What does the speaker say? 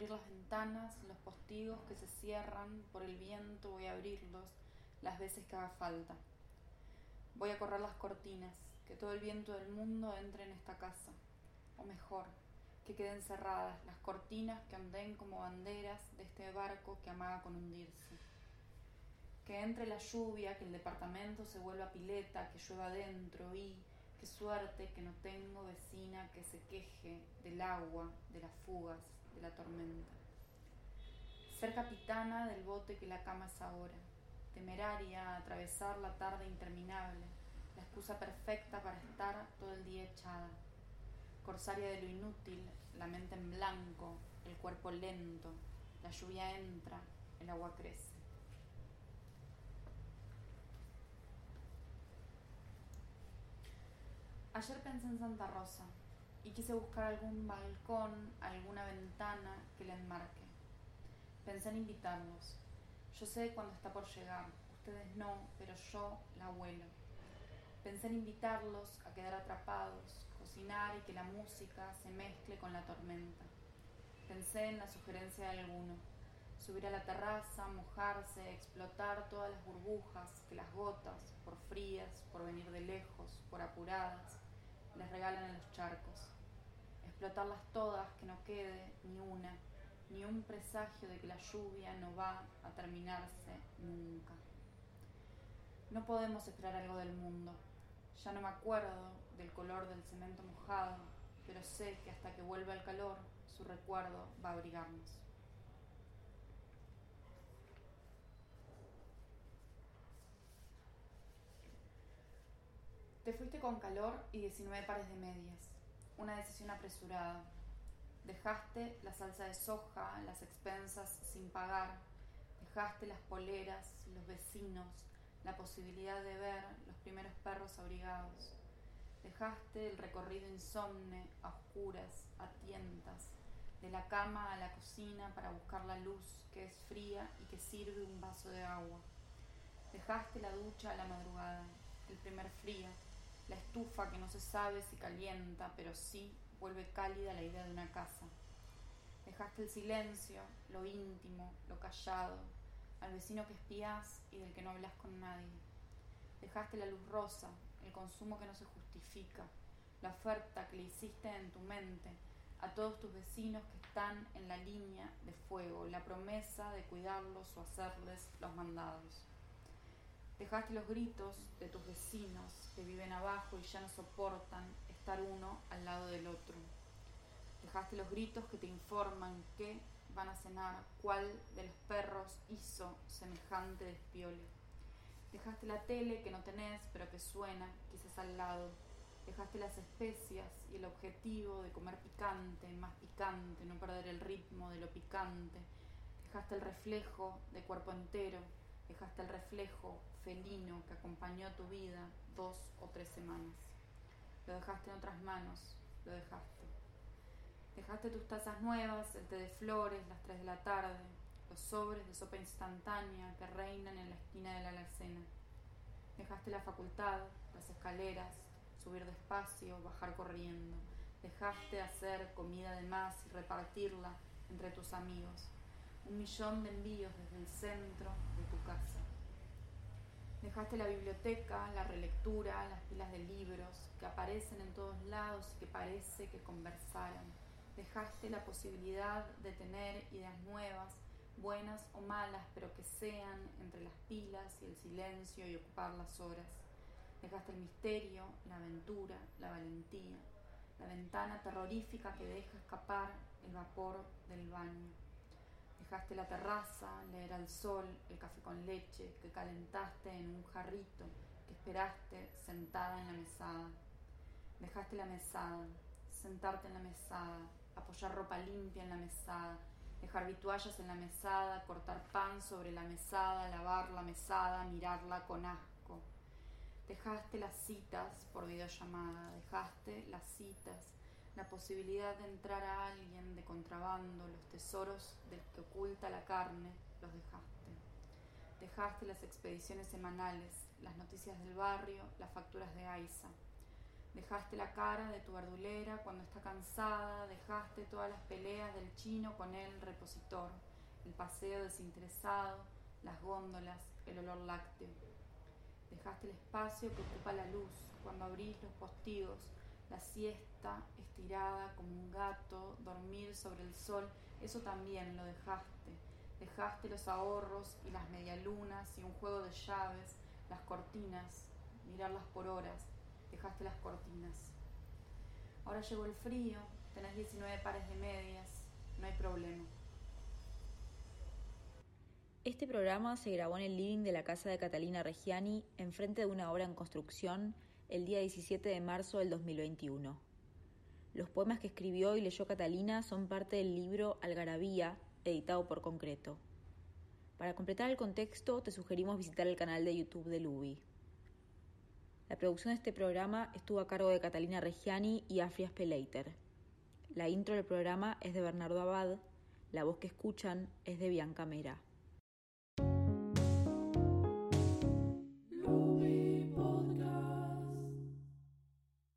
abrir las ventanas, los postigos que se cierran por el viento voy a abrirlos las veces que haga falta. Voy a correr las cortinas, que todo el viento del mundo entre en esta casa. O mejor, que queden cerradas las cortinas que anden como banderas de este barco que amaga con hundirse. Que entre la lluvia, que el departamento se vuelva pileta, que llueva adentro y, qué suerte que no tengo vecina que se queje del agua, de las fugas, de la tormenta. Ser capitana del bote que la cama es ahora, temeraria a atravesar la tarde interminable, la excusa perfecta para estar todo el día echada. Corsaria de lo inútil, la mente en blanco, el cuerpo lento, la lluvia entra, el agua crece. Ayer pensé en Santa Rosa y quise buscar algún balcón, alguna ventana que la enmarque. Pensé en invitarlos. Yo sé cuándo está por llegar, ustedes no, pero yo la abuelo. Pensé en invitarlos a quedar atrapados, cocinar y que la música se mezcle con la tormenta. Pensé en la sugerencia de alguno, subir a la terraza, mojarse, explotar todas las burbujas que las gotas, por frías, por venir de lejos, por apuradas, les regalan en los charcos. Explotarlas todas, que no quede ni una, ni un presagio de que la lluvia no va a terminarse nunca. No podemos esperar algo del mundo, ya no me acuerdo del color del cemento mojado, pero sé que hasta que vuelva el calor, su recuerdo va a abrigarnos. Fuiste con calor y 19 pares de medias. Una decisión apresurada. Dejaste la salsa de soja, las expensas sin pagar. Dejaste las poleras, los vecinos, la posibilidad de ver los primeros perros abrigados. Dejaste el recorrido insomne, a oscuras, a tientas, de la cama a la cocina para buscar la luz que es fría y que sirve un vaso de agua. Dejaste la ducha a la madrugada, el primer frío, la estufa que no se sabe si calienta, pero sí vuelve cálida la idea de una casa. Dejaste el silencio, lo íntimo, lo callado, al vecino que espías y del que no hablas con nadie. Dejaste la luz rosa, el consumo que no se justifica, la oferta que le hiciste en tu mente a todos tus vecinos que están en la línea de fuego, la promesa de cuidarlos o hacerles los mandados. Dejaste los gritos de tus vecinos que viven abajo y ya no soportan estar uno al lado del otro. Dejaste los gritos que te informan que van a cenar, cuál de los perros hizo semejante despiole. Dejaste la tele que no tenés, pero que suena, quizás al lado. Dejaste las especias y el objetivo de comer picante, más picante, no perder el ritmo de lo picante. Dejaste el reflejo de cuerpo entero. Dejaste el reflejo felino que acompañó tu vida dos o tres semanas. Lo dejaste en otras manos, lo dejaste. Dejaste tus tazas nuevas, el té de flores, las 3 de la tarde, los sobres de sopa instantánea que reinan en la esquina de la alacena. Dejaste la facultad, las escaleras, subir despacio, bajar corriendo. Dejaste hacer comida de más y repartirla entre tus amigos. Un millón de envíos desde el centro de tu casa. Dejaste la biblioteca, la relectura, las pilas de libros que aparecen en todos lados y que parece que conversaran dejaste la posibilidad de tener ideas nuevas, buenas o malas, pero que sean entre las pilas y el silencio y ocupar las horas. Dejaste el misterio, la aventura, la valentía, la ventana terrorífica que deja escapar el vapor del baño. Dejaste la terraza, leer al sol, el café con leche que calentaste en un jarrito que esperaste sentada en la mesada. Dejaste la mesada, sentarte en la mesada, apoyar ropa limpia en la mesada, dejar vituallas en la mesada, cortar pan sobre la mesada, lavar la mesada, mirarla con asco. Dejaste las citas por videollamada, dejaste las citas, la posibilidad de entrar a alguien de contrabando, los tesoros del que oculta la carne, los dejaste. Dejaste las expediciones semanales, las noticias del barrio, las facturas de AISA. Dejaste la cara de tu verdulera cuando está cansada, dejaste todas las peleas del chino con el repositor, el paseo desinteresado, las góndolas, el olor lácteo. Dejaste el espacio que ocupa la luz cuando abrís los postigos, la siesta estirada como un gato, dormir sobre el sol, eso también lo dejaste. Dejaste los ahorros y las medialunas y un juego de llaves, las cortinas, mirarlas por horas, dejaste las cortinas. Ahora llegó el frío, tenés 19 pares de medias, no hay problema. Este programa se grabó en el living de la casa de Catalina Reggiani, enfrente de una obra en construcción, el día 17 de marzo del 2021. Los poemas que escribió y leyó Catalina son parte del libro Algarabía, editado por Concreto. Para completar el contexto, te sugerimos visitar el canal de YouTube de Lubi. La producción de este programa estuvo a cargo de Catalina Reggiani y Afrias Peleiter. La intro del programa es de Bernardo Abad, la voz que escuchan es de Bianca Mera.